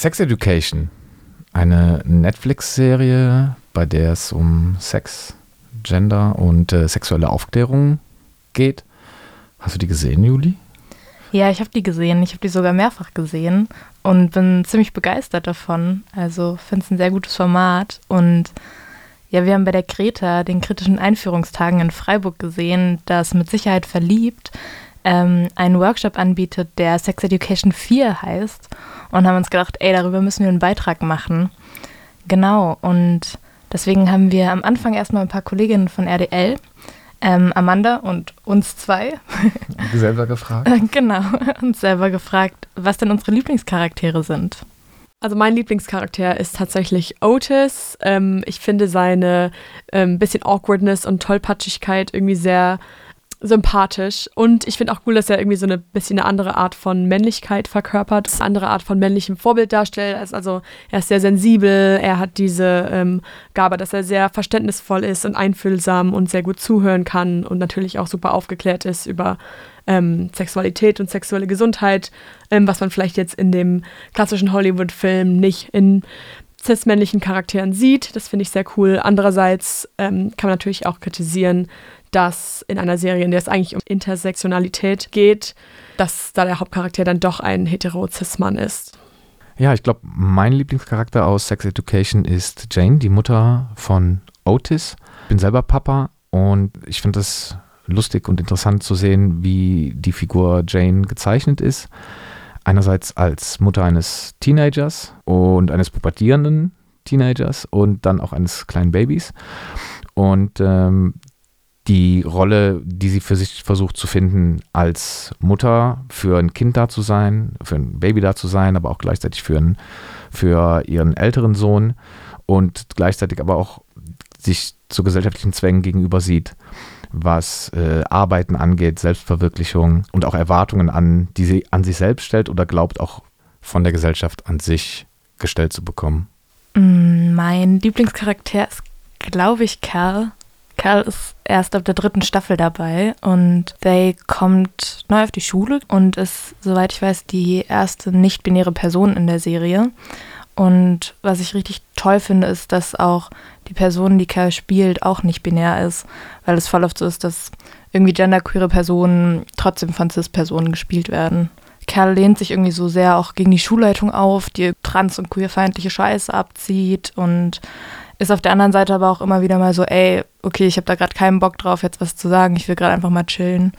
Sex Education, eine Netflix-Serie, bei der es um Sex, Gender und äh, sexuelle Aufklärung geht. Hast du die gesehen, Juli? Ja, ich habe die gesehen. Ich habe die sogar mehrfach gesehen und bin ziemlich begeistert davon. Also finde es ein sehr gutes Format. Und ja, wir haben bei der Kreta, den kritischen Einführungstagen in Freiburg gesehen, dass mit Sicherheit verliebt ähm, einen Workshop anbietet, der Sex Education 4 heißt. Und haben uns gedacht, ey, darüber müssen wir einen Beitrag machen. Genau. Und deswegen haben wir am Anfang erstmal ein paar Kolleginnen von RDL ähm, Amanda und uns zwei. selber gefragt? genau, uns selber gefragt, was denn unsere Lieblingscharaktere sind. Also mein Lieblingscharakter ist tatsächlich Otis. Ähm, ich finde seine ähm, bisschen Awkwardness und Tollpatschigkeit irgendwie sehr sympathisch. Und ich finde auch cool, dass er irgendwie so eine bisschen eine andere Art von Männlichkeit verkörpert, eine andere Art von männlichem Vorbild darstellt. Also er ist sehr sensibel, er hat diese ähm, Gabe, dass er sehr verständnisvoll ist und einfühlsam und sehr gut zuhören kann und natürlich auch super aufgeklärt ist über ähm, Sexualität und sexuelle Gesundheit, ähm, was man vielleicht jetzt in dem klassischen Hollywood-Film nicht in cis-männlichen Charakteren sieht. Das finde ich sehr cool. Andererseits ähm, kann man natürlich auch kritisieren, dass in einer Serie, in der es eigentlich um Intersektionalität geht, dass da der Hauptcharakter dann doch ein hetero-cis-Mann ist. Ja, ich glaube, mein Lieblingscharakter aus Sex Education ist Jane, die Mutter von Otis. Ich bin selber Papa und ich finde es lustig und interessant zu sehen, wie die Figur Jane gezeichnet ist. Einerseits als Mutter eines Teenagers und eines pubertierenden Teenagers und dann auch eines kleinen Babys. Und ähm, die Rolle, die sie für sich versucht zu finden, als Mutter für ein Kind da zu sein, für ein Baby da zu sein, aber auch gleichzeitig für, einen, für ihren älteren Sohn und gleichzeitig aber auch sich zu gesellschaftlichen Zwängen gegenüber sieht, was äh, Arbeiten angeht, Selbstverwirklichung und auch Erwartungen an, die sie an sich selbst stellt oder glaubt auch von der Gesellschaft an sich gestellt zu bekommen. Mm, mein Lieblingscharakter ist, glaube ich, Kerl. Kerl ist erst ab der dritten Staffel dabei und They kommt neu auf die Schule und ist, soweit ich weiß, die erste nicht-binäre Person in der Serie. Und was ich richtig toll finde, ist, dass auch die Person, die Kerl spielt, auch nicht binär ist, weil es voll oft so ist, dass irgendwie genderqueere Personen trotzdem von cis-Personen gespielt werden. Kerl lehnt sich irgendwie so sehr auch gegen die Schulleitung auf, die trans- und queerfeindliche Scheiße abzieht und ist auf der anderen Seite aber auch immer wieder mal so, ey, okay, ich habe da gerade keinen Bock drauf, jetzt was zu sagen, ich will gerade einfach mal chillen.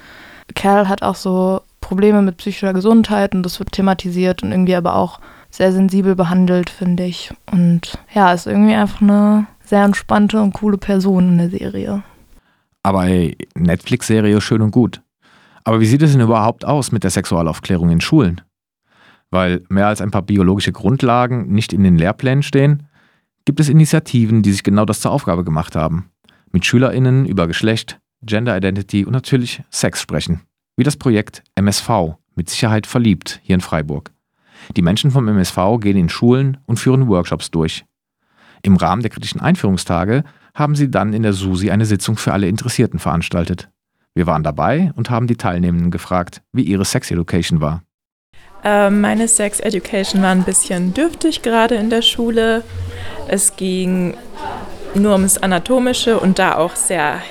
Kerl hat auch so Probleme mit psychischer Gesundheit und das wird thematisiert und irgendwie aber auch sehr sensibel behandelt, finde ich. Und ja, ist irgendwie einfach eine sehr entspannte und coole Person in der Serie. Aber ey, Netflix-Serie schön und gut. Aber wie sieht es denn überhaupt aus mit der Sexualaufklärung in Schulen? Weil mehr als ein paar biologische Grundlagen nicht in den Lehrplänen stehen, gibt es Initiativen, die sich genau das zur Aufgabe gemacht haben. Mit SchülerInnen über Geschlecht, Gender Identity und natürlich Sex sprechen. Wie das Projekt MSV, mit Sicherheit verliebt, hier in Freiburg. Die Menschen vom MSV gehen in Schulen und führen Workshops durch. Im Rahmen der kritischen Einführungstage haben sie dann in der SUSI eine Sitzung für alle Interessierten veranstaltet. Wir waren dabei und haben die Teilnehmenden gefragt, wie ihre Sex Education war. Äh, meine Sex Education war ein bisschen dürftig gerade in der Schule. Es ging nur ums Anatomische und da auch sehr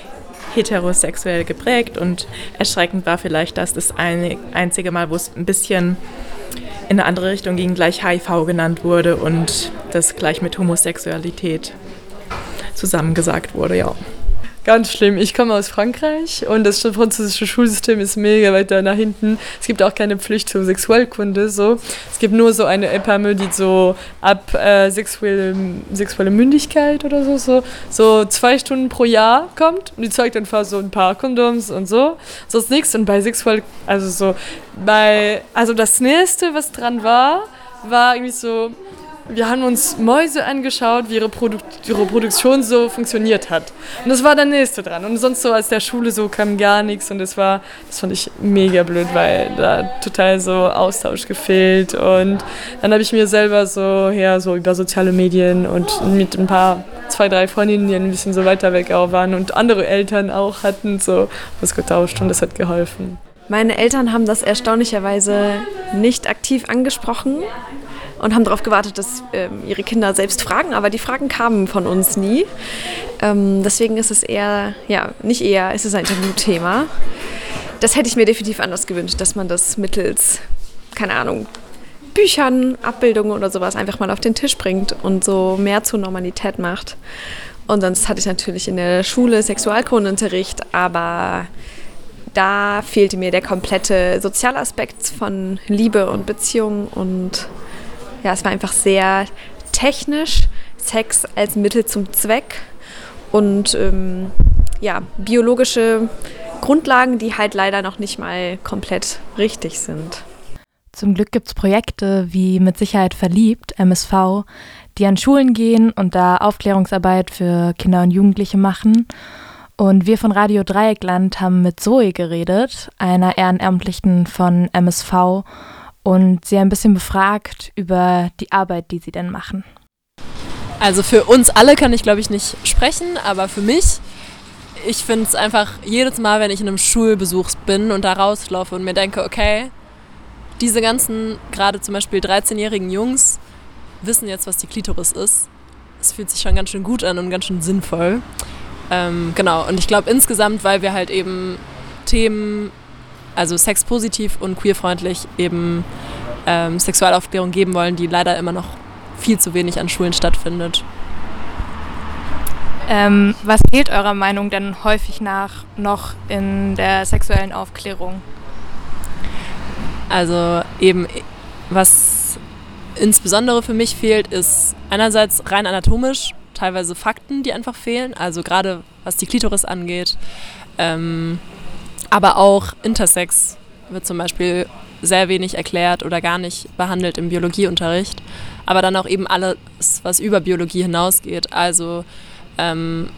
heterosexuell geprägt und erschreckend war vielleicht, dass das einzige Mal, wo es ein bisschen in eine andere Richtung ging, gleich HIV genannt wurde und das gleich mit Homosexualität zusammengesagt wurde, ja. Ganz schlimm. Ich komme aus Frankreich und das französische Schulsystem ist mega weit da nach hinten. Es gibt auch keine Pflicht zur Sexuellkunde. So. Es gibt nur so eine EPAME, die so ab äh, sexuelle, sexuelle Mündigkeit oder so, so, so zwei Stunden pro Jahr kommt und die zeigt einfach so ein paar Kondoms und so. Sonst nichts. Und bei sexuell, also so, bei, also das nächste, was dran war, war irgendwie so wir haben uns Mäuse angeschaut, wie ihre, Produ ihre, Produktion so funktioniert hat. Und das war der nächste dran. Und sonst so als der Schule so kam gar nichts. Und das war, das fand ich mega blöd, weil da total so Austausch gefehlt. Und dann habe ich mir selber so, ja, so über soziale Medien und mit ein paar, zwei, drei Freundinnen, die ein bisschen so weiter weg auch waren und andere Eltern auch hatten, so was getauscht und das hat geholfen. Meine Eltern haben das erstaunlicherweise nicht aktiv angesprochen und haben darauf gewartet, dass ähm, ihre Kinder selbst fragen, aber die Fragen kamen von uns nie. Ähm, deswegen ist es eher, ja, nicht eher, es ist ein Tabuthema. Das hätte ich mir definitiv anders gewünscht, dass man das mittels, keine Ahnung, Büchern, Abbildungen oder sowas einfach mal auf den Tisch bringt und so mehr zur Normalität macht. Und sonst hatte ich natürlich in der Schule Sexualkundenunterricht, aber da fehlte mir der komplette Sozialaspekt von Liebe und Beziehung und ja, es war einfach sehr technisch, Sex als Mittel zum Zweck und ähm, ja, biologische Grundlagen, die halt leider noch nicht mal komplett richtig sind. Zum Glück gibt es Projekte wie Mit Sicherheit verliebt, MSV, die an Schulen gehen und da Aufklärungsarbeit für Kinder und Jugendliche machen. Und wir von Radio Dreieckland haben mit Zoe geredet, einer Ehrenamtlichen von MSV, und sie ein bisschen befragt über die Arbeit, die sie denn machen. Also für uns alle kann ich, glaube ich, nicht sprechen, aber für mich, ich finde es einfach jedes Mal, wenn ich in einem Schulbesuch bin und da rauslaufe und mir denke, okay, diese ganzen, gerade zum Beispiel 13-jährigen Jungs, wissen jetzt, was die Klitoris ist. Es fühlt sich schon ganz schön gut an und ganz schön sinnvoll. Ähm, genau, und ich glaube insgesamt, weil wir halt eben Themen, also sexpositiv und queerfreundlich, eben ähm, Sexualaufklärung geben wollen, die leider immer noch viel zu wenig an Schulen stattfindet. Ähm, was fehlt eurer Meinung denn häufig nach noch in der sexuellen Aufklärung? Also eben, was insbesondere für mich fehlt, ist einerseits rein anatomisch teilweise Fakten, die einfach fehlen, also gerade was die Klitoris angeht. Ähm, aber auch Intersex wird zum Beispiel sehr wenig erklärt oder gar nicht behandelt im Biologieunterricht. Aber dann auch eben alles, was über Biologie hinausgeht. Also ähm,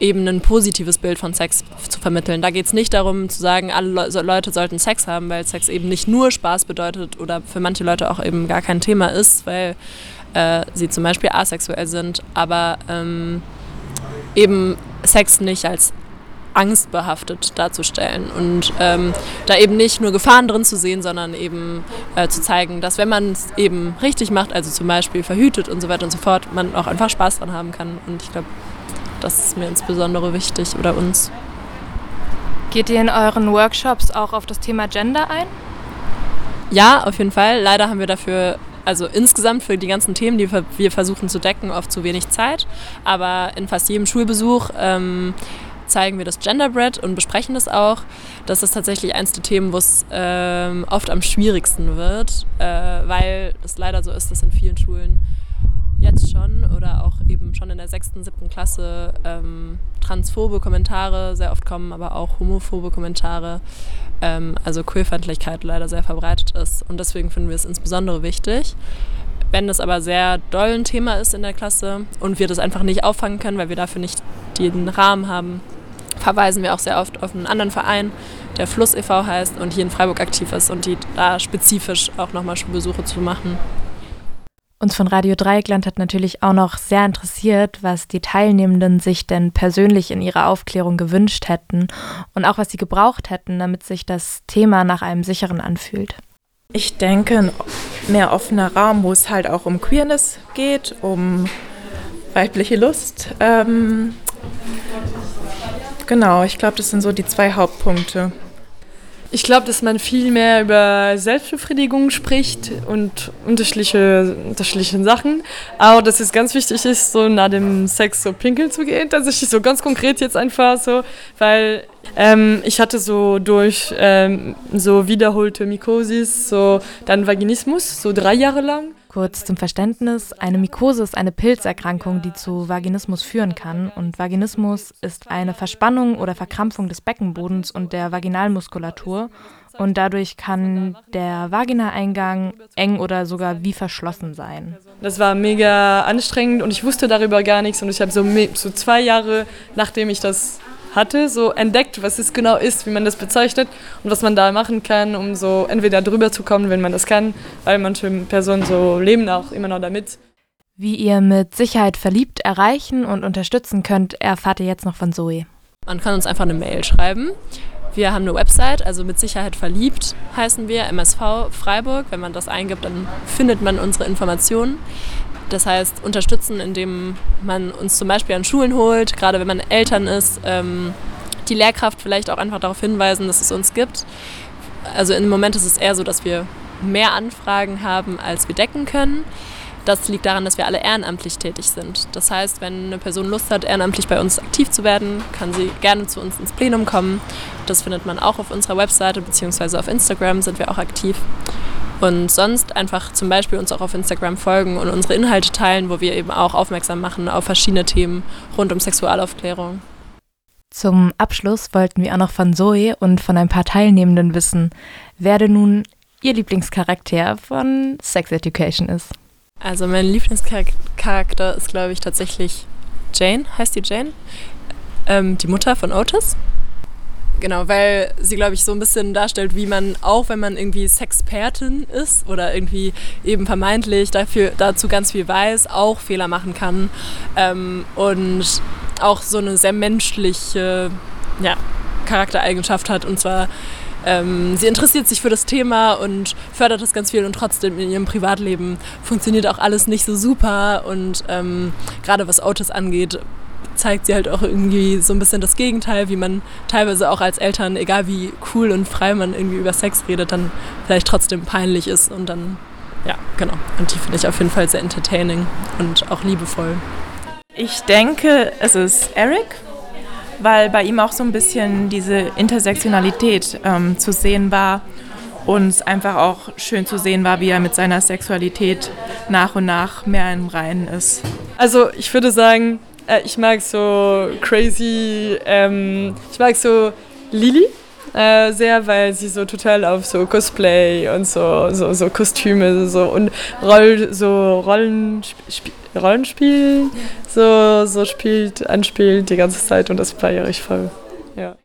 eben ein positives Bild von Sex zu vermitteln. Da geht es nicht darum zu sagen, alle Le Leute sollten Sex haben, weil Sex eben nicht nur Spaß bedeutet oder für manche Leute auch eben gar kein Thema ist, weil äh, sie zum Beispiel asexuell sind, aber ähm, eben Sex nicht als angstbehaftet darzustellen und ähm, da eben nicht nur Gefahren drin zu sehen, sondern eben äh, zu zeigen, dass wenn man es eben richtig macht, also zum Beispiel verhütet und so weiter und so fort, man auch einfach Spaß dran haben kann. Und ich glaube, das ist mir insbesondere wichtig oder uns. Geht ihr in euren Workshops auch auf das Thema Gender ein? Ja, auf jeden Fall. Leider haben wir dafür, also insgesamt für die ganzen Themen, die wir versuchen zu decken, oft zu wenig Zeit. Aber in fast jedem Schulbesuch ähm, zeigen wir das Genderbread und besprechen das auch. Das ist tatsächlich eins der Themen, wo es ähm, oft am schwierigsten wird, äh, weil es leider so ist, dass in vielen Schulen jetzt schon oder auch eben schon in der sechsten, siebten Klasse ähm, transphobe Kommentare sehr oft kommen, aber auch homophobe Kommentare. Ähm, also Queerfeindlichkeit leider sehr verbreitet ist. Und deswegen finden wir es insbesondere wichtig. Wenn das aber sehr doll ein Thema ist in der Klasse und wir das einfach nicht auffangen können, weil wir dafür nicht den Rahmen haben, verweisen wir auch sehr oft auf einen anderen Verein, der Fluss e.V. heißt und hier in Freiburg aktiv ist und die da spezifisch auch nochmal Schulbesuche zu machen. Uns von Radio Dreieckland hat natürlich auch noch sehr interessiert, was die Teilnehmenden sich denn persönlich in ihrer Aufklärung gewünscht hätten und auch was sie gebraucht hätten, damit sich das Thema nach einem sicheren anfühlt. Ich denke, ein mehr offener Raum, wo es halt auch um Queerness geht, um weibliche Lust. Ähm, genau, ich glaube, das sind so die zwei Hauptpunkte. Ich glaube, dass man viel mehr über Selbstbefriedigung spricht und unterschiedliche, unterschiedliche Sachen. Aber dass es ganz wichtig ist, so nach dem Sex so pinkeln zu gehen. Tatsächlich so ganz konkret jetzt einfach so, weil ähm, ich hatte so durch ähm, so wiederholte Mykosis, so dann Vaginismus, so drei Jahre lang. Kurz zum Verständnis, eine Mykose ist eine Pilzerkrankung, die zu Vaginismus führen kann. Und Vaginismus ist eine Verspannung oder Verkrampfung des Beckenbodens und der Vaginalmuskulatur. Und dadurch kann der Vaginaeingang eng oder sogar wie verschlossen sein. Das war mega anstrengend und ich wusste darüber gar nichts. Und ich habe so, so zwei Jahre, nachdem ich das hatte, so entdeckt, was es genau ist, wie man das bezeichnet und was man da machen kann, um so entweder drüber zu kommen, wenn man das kann, weil manche Personen so leben auch immer noch damit. Wie ihr mit Sicherheit verliebt erreichen und unterstützen könnt, erfahrt ihr jetzt noch von Zoe. Man kann uns einfach eine Mail schreiben Wir haben eine Website, also mit Sicherheit verliebt heißen wir, MSV Freiburg. Wenn man das eingibt, dann findet man unsere Informationen. Das heißt, unterstützen, indem man uns zum Beispiel an Schulen holt, gerade wenn man Eltern ist, ähm, die Lehrkraft vielleicht auch einfach darauf hinweisen, dass es uns gibt. Also im Moment ist es eher so, dass wir mehr Anfragen haben, als wir decken können. Das liegt daran, dass wir alle ehrenamtlich tätig sind. Das heißt, wenn eine Person Lust hat, ehrenamtlich bei uns aktiv zu werden, kann sie gerne zu uns ins Plenum kommen. Das findet man auch auf unserer Webseite bzw. auf Instagram sind wir auch aktiv. Und sonst einfach zum Beispiel uns auch auf Instagram folgen und unsere Inhalte teilen, wo wir eben auch aufmerksam machen auf verschiedene Themen rund um Sexualaufklärung. Zum Abschluss wollten wir auch noch von Zoe und von ein paar Teilnehmenden wissen, wer denn nun ihr Lieblingscharakter von Sex Education ist. Also mein Lieblingscharakter ist, glaube ich, tatsächlich Jane, heißt die Jane, ähm, die Mutter von Otis. Genau, weil sie, glaube ich, so ein bisschen darstellt, wie man auch, wenn man irgendwie Sexpertin ist oder irgendwie eben vermeintlich dafür, dazu ganz viel weiß, auch Fehler machen kann ähm, und auch so eine sehr menschliche ja, Charaktereigenschaft hat. Und zwar, ähm, sie interessiert sich für das Thema und fördert das ganz viel und trotzdem in ihrem Privatleben funktioniert auch alles nicht so super und ähm, gerade was Autos angeht, zeigt sie halt auch irgendwie so ein bisschen das Gegenteil, wie man teilweise auch als Eltern, egal wie cool und frei man irgendwie über Sex redet, dann vielleicht trotzdem peinlich ist und dann, ja, genau. Und die finde ich auf jeden Fall sehr entertaining und auch liebevoll. Ich denke, es ist Eric, weil bei ihm auch so ein bisschen diese Intersektionalität ähm, zu sehen war und einfach auch schön zu sehen war, wie er mit seiner Sexualität nach und nach mehr im Reinen ist. Also ich würde sagen, äh, ich mag so crazy, ähm, ich mag so Lily äh, sehr, weil sie so total auf so Cosplay und so, so, so Kostüme so und Roll, so Rollenspiel, Rollenspiel so, so spielt, anspielt die ganze Zeit und das feiere ich voll. Ja.